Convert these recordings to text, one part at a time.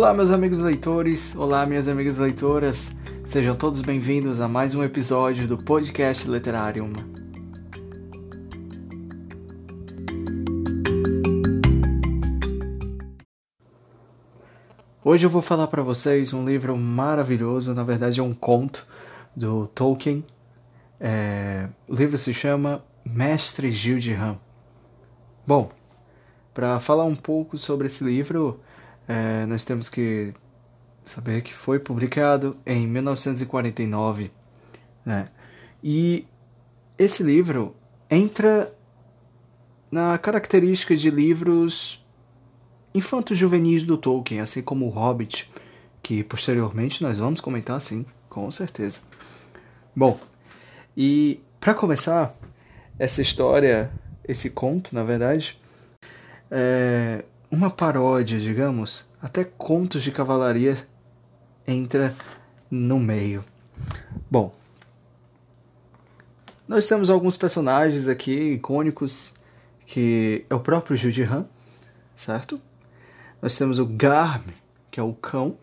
Olá, meus amigos leitores, olá, minhas amigas leitoras, sejam todos bem-vindos a mais um episódio do podcast Literário. Hoje eu vou falar para vocês um livro maravilhoso, na verdade é um conto do Tolkien. É... O livro se chama Mestre Gil de Ram. Bom, para falar um pouco sobre esse livro, é, nós temos que saber que foi publicado em 1949, né? E esse livro entra na característica de livros infantos juvenis do Tolkien, assim como o Hobbit, que posteriormente nós vamos comentar sim, com certeza. Bom, e para começar essa história, esse conto, na verdade, é, uma paródia, digamos, até contos de cavalaria entra no meio. Bom, nós temos alguns personagens aqui icônicos que é o próprio Judihan, certo? Nós temos o Garm, que é o cão.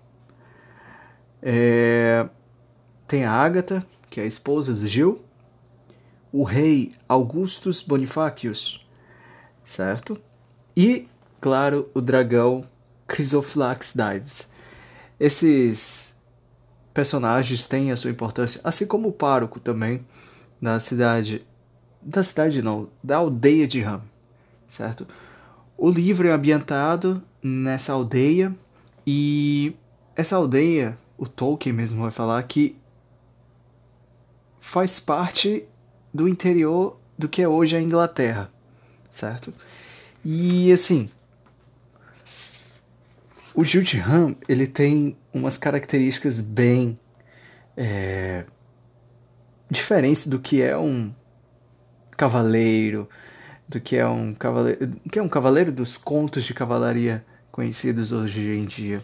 É... Tem a Ágata, que é a esposa do Gil. O rei Augustus Bonifacius, certo? E claro, o dragão Chrysophlax Dives. Esses personagens têm a sua importância, assim como o pároco também da cidade da cidade não, da aldeia de Ram, certo? O livro é ambientado nessa aldeia e essa aldeia, o Tolkien mesmo vai falar que faz parte do interior do que é hoje a Inglaterra, certo? E assim, o Jude Ham, ele tem umas características bem é, diferentes do que é um cavaleiro, do que é um cavaleiro, que é um cavaleiro dos contos de cavalaria conhecidos hoje em dia,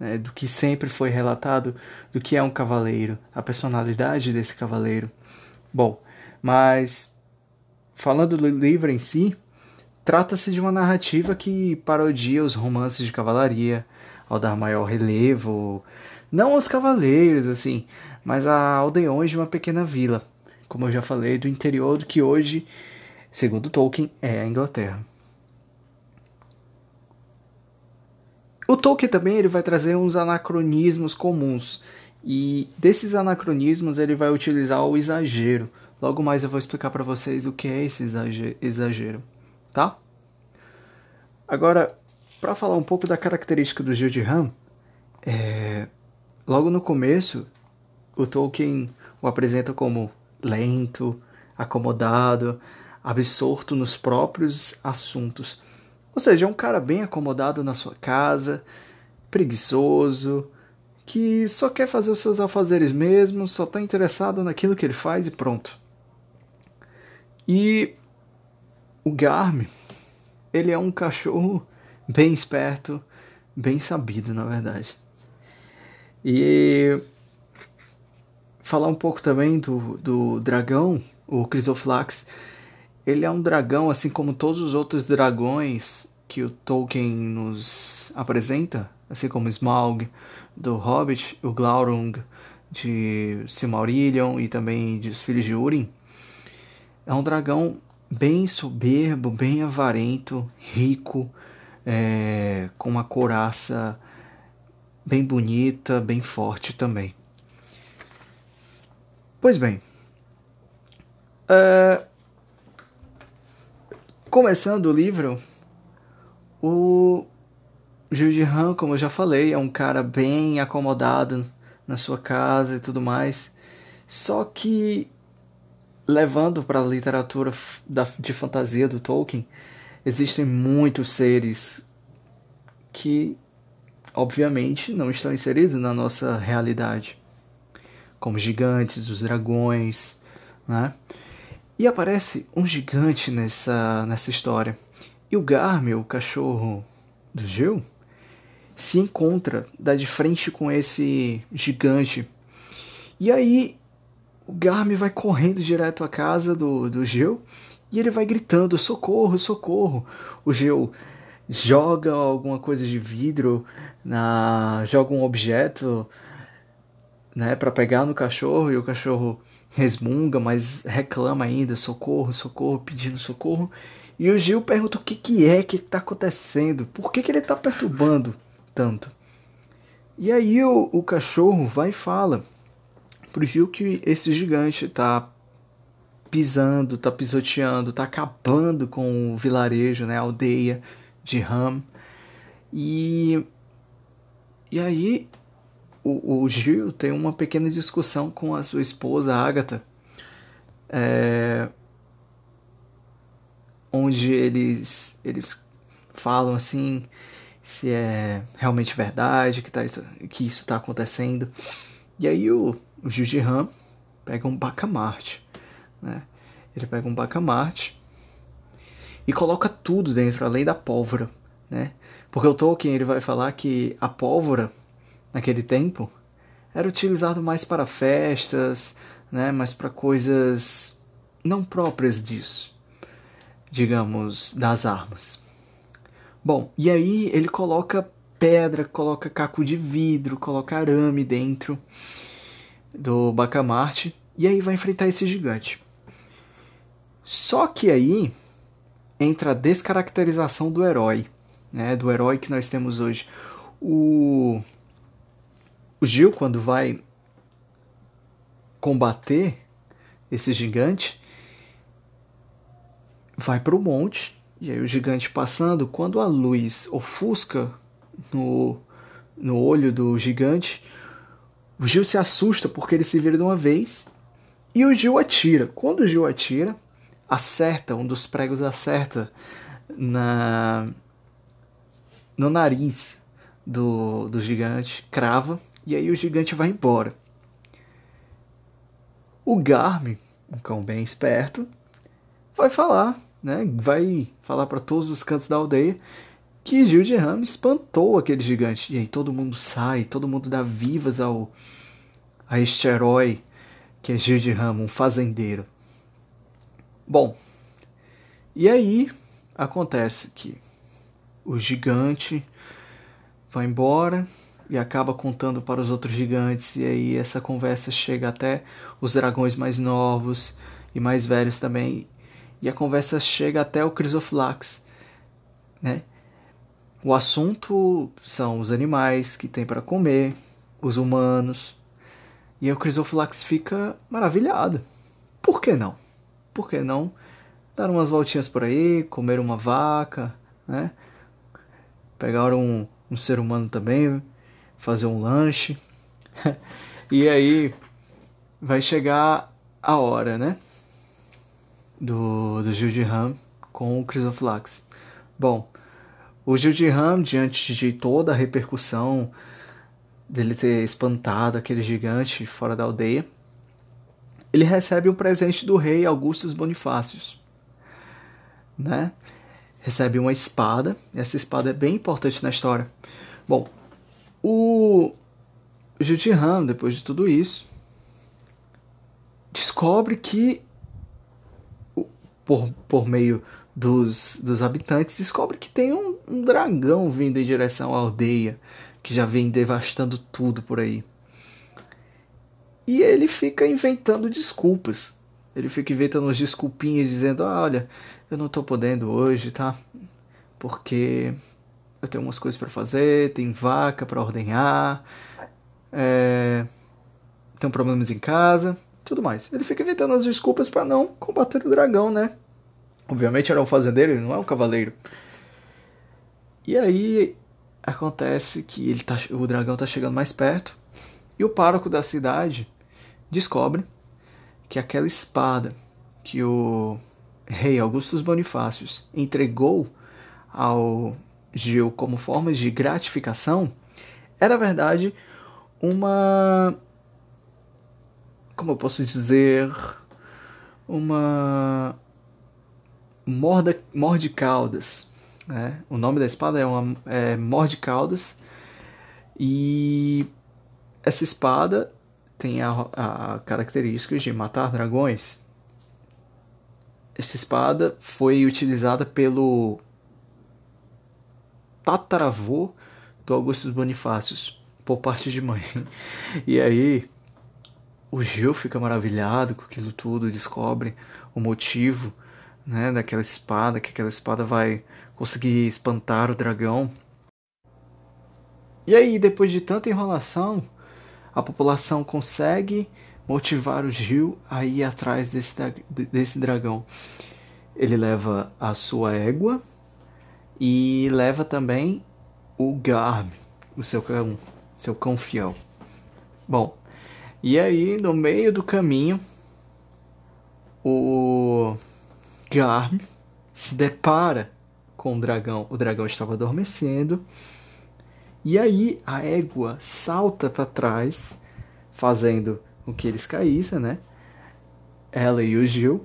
né, do que sempre foi relatado, do que é um cavaleiro, a personalidade desse cavaleiro. Bom, mas falando do livro em si, Trata-se de uma narrativa que parodia os romances de cavalaria, ao dar maior relevo, não aos cavaleiros, assim, mas a aldeões de uma pequena vila, como eu já falei, do interior do que hoje, segundo Tolkien, é a Inglaterra. O Tolkien também ele vai trazer uns anacronismos comuns, e desses anacronismos ele vai utilizar o exagero. Logo mais eu vou explicar para vocês o que é esse exagero tá? Agora, para falar um pouco da característica do Gil de Ram, é... logo no começo, o Tolkien o apresenta como lento, acomodado, absorto nos próprios assuntos. Ou seja, é um cara bem acomodado na sua casa, preguiçoso, que só quer fazer os seus afazeres mesmo, só está interessado naquilo que ele faz e pronto. E o Garm, ele é um cachorro bem esperto, bem sabido, na verdade. E falar um pouco também do, do dragão, o Chrysophlax. Ele é um dragão, assim como todos os outros dragões que o Tolkien nos apresenta, assim como Smaug do Hobbit, o Glaurung de Silmarillion e também dos Filhos de Urim. É um dragão bem soberbo, bem avarento, rico, é, com uma coraça bem bonita, bem forte também. Pois bem, é, começando o livro, o Jude Han, como eu já falei, é um cara bem acomodado na sua casa e tudo mais. Só que levando para a literatura de fantasia do Tolkien, existem muitos seres que, obviamente, não estão inseridos na nossa realidade, como gigantes, os dragões, né? E aparece um gigante nessa, nessa história. E o Garmel, o cachorro do Gil, se encontra, dá de frente com esse gigante. E aí o Garmin vai correndo direto à casa do, do Gil e ele vai gritando: socorro, socorro. O Gil joga alguma coisa de vidro, na, joga um objeto né, para pegar no cachorro e o cachorro resmunga, mas reclama ainda, socorro, socorro, pedindo socorro. E o Gil pergunta o que, que é que está acontecendo, por que, que ele está perturbando tanto. E aí o, o cachorro vai e fala Gil que esse gigante está pisando, está pisoteando, está acabando com o vilarejo, né, a aldeia de Ram. E, e aí o, o Gil tem uma pequena discussão com a sua esposa, Agatha, é, onde eles, eles falam assim se é realmente verdade que, tá isso, que isso está acontecendo. E aí o, o de Ram pega um bacamarte, né? Ele pega um bacamarte e coloca tudo dentro, além da pólvora, né? Porque o Tolkien ele vai falar que a pólvora naquele tempo era utilizado mais para festas, né, mais para coisas não próprias disso, digamos, das armas. Bom, e aí ele coloca pedra, coloca caco de vidro, coloca arame dentro do Bacamarte e aí vai enfrentar esse gigante. Só que aí entra a descaracterização do herói, né, do herói que nós temos hoje. O o Gil, quando vai combater esse gigante, vai para o monte, e aí o gigante passando, quando a luz ofusca no, no olho do gigante, o Gil se assusta porque ele se vira de uma vez e o Gil atira. Quando o Gil atira, acerta, um dos pregos acerta na no nariz do, do gigante, crava e aí o gigante vai embora. O Garmin, um cão bem esperto, vai falar, né? Vai falar para todos os cantos da aldeia que Gil de Ram espantou aquele gigante. E aí todo mundo sai, todo mundo dá vivas ao a este herói que é Gil de Ram, um fazendeiro. Bom, e aí acontece que o gigante vai embora, e acaba contando para os outros gigantes, e aí essa conversa chega até os dragões mais novos e mais velhos também, e a conversa chega até o Chrysophylax, né? O assunto são os animais que tem para comer, os humanos, e o Chrysophylax fica maravilhado. Por que não? Por que não dar umas voltinhas por aí, comer uma vaca, né? Pegar um, um ser humano também, fazer um lanche. e aí vai chegar a hora, né? Do, do Gil de Ram com o Chrysophylax. Bom, o Gil de Ram, diante de toda a repercussão dele ter espantado aquele gigante fora da aldeia, ele recebe um presente do rei Augustus Bonifácios, né? Recebe uma espada, essa espada é bem importante na história. Bom, o Jutihan, depois de tudo isso, descobre que, por, por meio dos, dos habitantes, descobre que tem um, um dragão vindo em direção à aldeia, que já vem devastando tudo por aí. E ele fica inventando desculpas. Ele fica inventando umas desculpinhas dizendo: ah, Olha, eu não tô podendo hoje, tá? Porque eu tenho umas coisas para fazer, tem vaca para ordenhar, é, problemas em casa, tudo mais. Ele fica inventando as desculpas para não combater o dragão, né? Obviamente era um fazendeiro, ele não é um cavaleiro. E aí acontece que ele tá, o dragão está chegando mais perto e o pároco da cidade descobre que aquela espada que o rei Augustus Bonifácios entregou ao Gil como formas de gratificação era, na verdade, uma. Como eu posso dizer? Uma. Morda, mordicaudas. Né? O nome da espada é, uma, é mordicaudas. E essa espada tem a, a característica de matar dragões. Essa espada foi utilizada pelo tataravô do Augusto Bonifácios, por parte de mãe. E aí o Gil fica maravilhado com aquilo tudo, descobre o motivo né, daquela espada, que aquela espada vai conseguir espantar o dragão. E aí, depois de tanta enrolação, a população consegue motivar o Gil a ir atrás desse, desse dragão. Ele leva a sua égua e leva também o Garm, o seu cão, seu cão fiel. Bom, e aí no meio do caminho o Garm se depara com o dragão. O dragão estava adormecendo. E aí a égua salta para trás, fazendo com que eles caíssem, né? Ela e o Gil.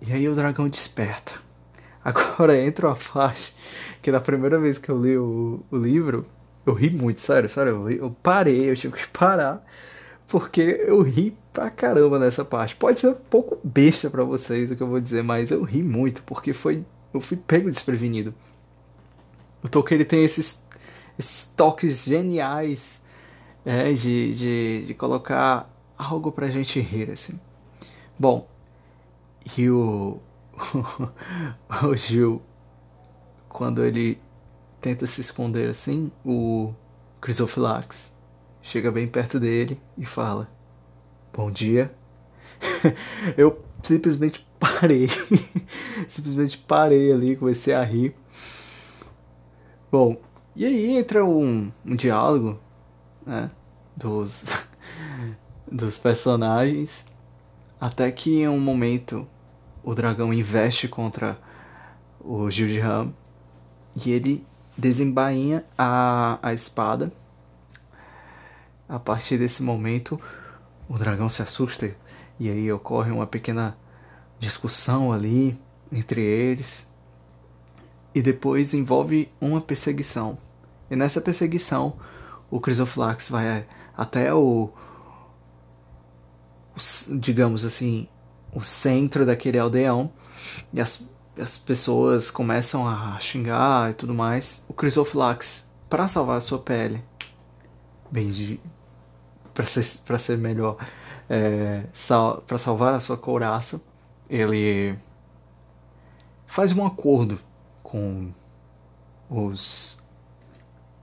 E aí o dragão desperta. Agora entra uma parte que na primeira vez que eu li o, o livro, eu ri muito, sério, sério. Eu, eu parei, eu tive que parar, porque eu ri pra caramba nessa parte. Pode ser um pouco besta para vocês o que eu vou dizer, mas eu ri muito, porque foi eu fui pego desprevenido. O Tolkien ele tem esses, esses toques geniais é, de, de, de colocar algo pra gente rir, assim. Bom, e o, o Gil, quando ele tenta se esconder assim, o Chrysophylax chega bem perto dele e fala: Bom dia. Eu simplesmente parei. simplesmente parei ali, comecei a rir. Bom, e aí entra um, um diálogo né, dos, dos personagens. Até que em um momento o dragão investe contra o Gil de Ram e ele desembainha a, a espada. A partir desse momento, o dragão se assusta e aí ocorre uma pequena discussão ali entre eles. E depois envolve uma perseguição. E nessa perseguição, o Chrysoflax vai até o, o digamos assim, o centro daquele aldeão. E as, as pessoas começam a xingar e tudo mais. O Chrysoflax, para salvar a sua pele, bem de, para ser, ser melhor, é, sal, para salvar a sua couraça, ele faz um acordo com os,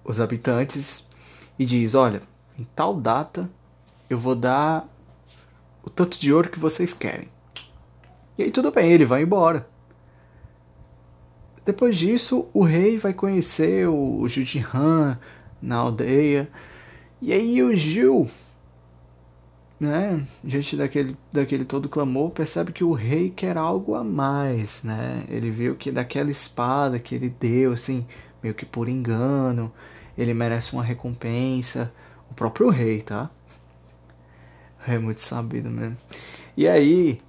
os habitantes e diz: Olha, em tal data eu vou dar o tanto de ouro que vocês querem. E aí tudo bem, ele vai embora. Depois disso, o rei vai conhecer o Gil de Han na aldeia. E aí o Gil né, diante daquele, daquele todo clamor, percebe que o rei quer algo a mais, né? Ele viu que daquela espada que ele deu, assim, meio que por engano, ele merece uma recompensa. O próprio rei, tá? É muito sabido mesmo. E aí,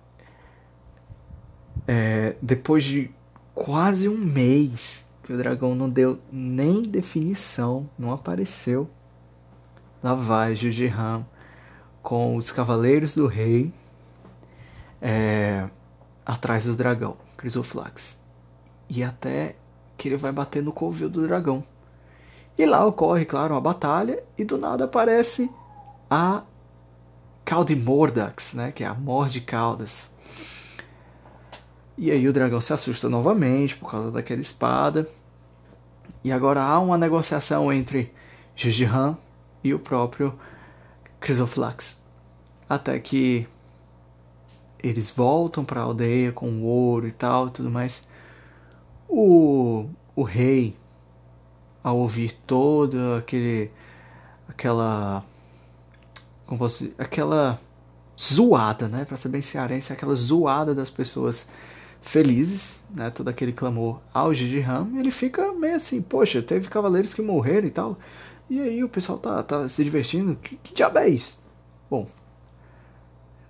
é, depois de quase um mês que o dragão não deu nem definição, não apareceu, lá vai Jujiram com os cavaleiros do rei é, atrás do dragão, Crisoflax. E até que ele vai bater no covil do dragão. E lá ocorre, claro, uma batalha e do nada aparece a Caldimordax, né, que é a Morde Caudas. E aí o dragão se assusta novamente por causa daquela espada. E agora há uma negociação entre Jujihan e o próprio Chrysoflax. Até que eles voltam para a aldeia com ouro e tal tudo mais. O, o rei, ao ouvir todo aquele aquela como posso dizer, aquela zoada, né, para ser bem cearense, aquela zoada das pessoas felizes, né, todo aquele clamor ao Gigi Ram, ele fica meio assim, poxa, teve cavaleiros que morreram e tal. E aí o pessoal tá, tá se divertindo. Que, que diabo é isso? Bom.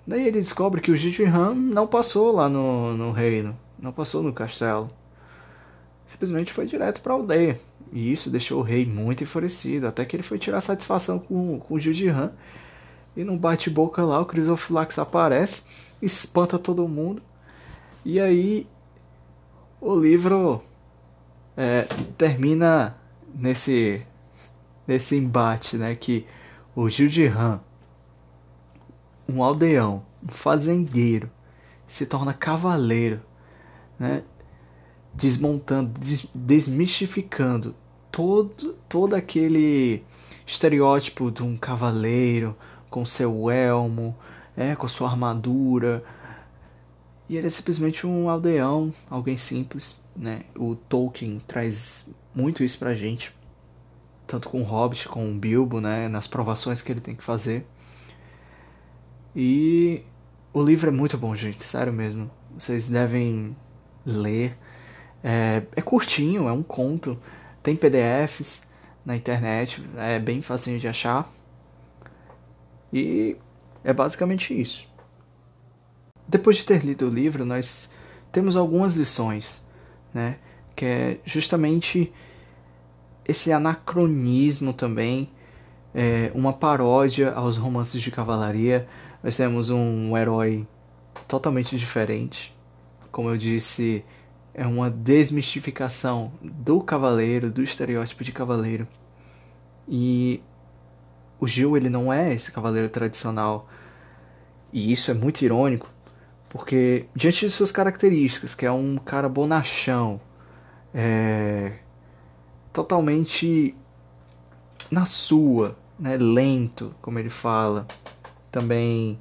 Daí ele descobre que o Jijihan não passou lá no, no reino. Não passou no castelo. Simplesmente foi direto pra aldeia. E isso deixou o rei muito enfurecido. Até que ele foi tirar satisfação com, com o Jijihan. E num bate-boca lá, o Chrysophylax aparece, espanta todo mundo. E aí o livro é, termina nesse nesse embate, né, que o Gil de Han, um aldeão, um fazendeiro, se torna cavaleiro, né, desmontando, des desmistificando todo todo aquele estereótipo de um cavaleiro com seu elmo, é, com sua armadura. E ele é simplesmente um aldeão, alguém simples, né? O Tolkien traz muito isso pra gente, tanto com o Hobbit, com o Bilbo, né? Nas provações que ele tem que fazer. E o livro é muito bom, gente, sério mesmo. Vocês devem ler. É, é curtinho, é um conto. Tem PDFs na internet, é bem fácil de achar. E é basicamente isso. Depois de ter lido o livro, nós temos algumas lições, né? Que é justamente esse anacronismo também, é uma paródia aos romances de cavalaria. Nós temos um herói totalmente diferente. Como eu disse, é uma desmistificação do cavaleiro, do estereótipo de cavaleiro. E o Gil ele não é esse cavaleiro tradicional. E isso é muito irônico, porque diante de suas características, que é um cara bonachão, é, totalmente na sua, né, lento, como ele fala, também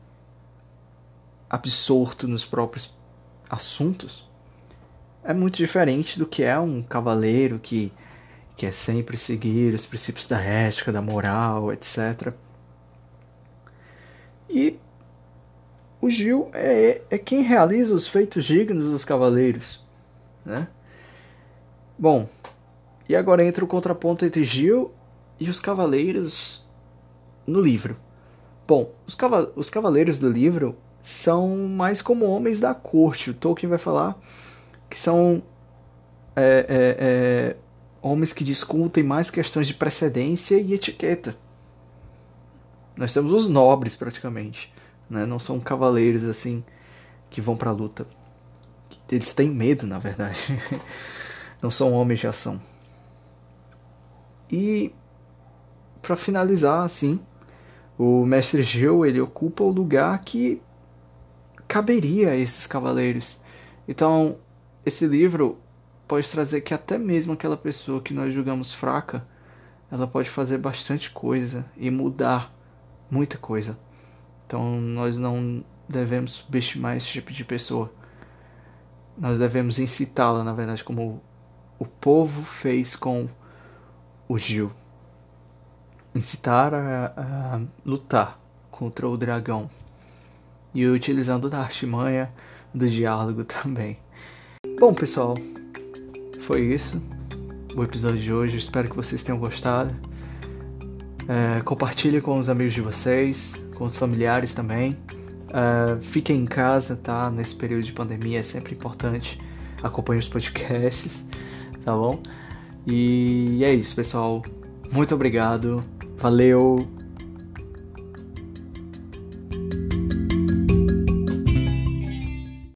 absorto nos próprios assuntos, é muito diferente do que é um cavaleiro que que é sempre seguir os princípios da ética, da moral, etc. E o Gil é, é quem realiza os feitos dignos dos cavaleiros, né? Bom, e agora entra o contraponto entre Gil e os cavaleiros no livro. Bom, os, cava os cavaleiros do livro são mais como homens da corte. O Tolkien vai falar que são é, é, é, homens que discutem mais questões de precedência e etiqueta. Nós temos os nobres praticamente, né? Não são cavaleiros assim que vão para a luta. Eles têm medo, na verdade. Não são homens de ação. E para finalizar, assim, o mestre Gil ele ocupa o lugar que caberia a esses cavaleiros. Então, esse livro pode trazer que até mesmo aquela pessoa que nós julgamos fraca, ela pode fazer bastante coisa e mudar muita coisa. Então nós não devemos subestimar esse tipo de pessoa. Nós devemos incitá-la, na verdade, como o povo fez com o Gil. Incitar a, a lutar contra o dragão. E utilizando da artimanha do diálogo também. Bom, pessoal, foi isso. O episódio de hoje. Espero que vocês tenham gostado. É, compartilhe com os amigos de vocês, com os familiares também. É, fiquem em casa, tá? Nesse período de pandemia é sempre importante. Acompanhe os podcasts, tá bom? E é isso, pessoal. Muito obrigado. Valeu.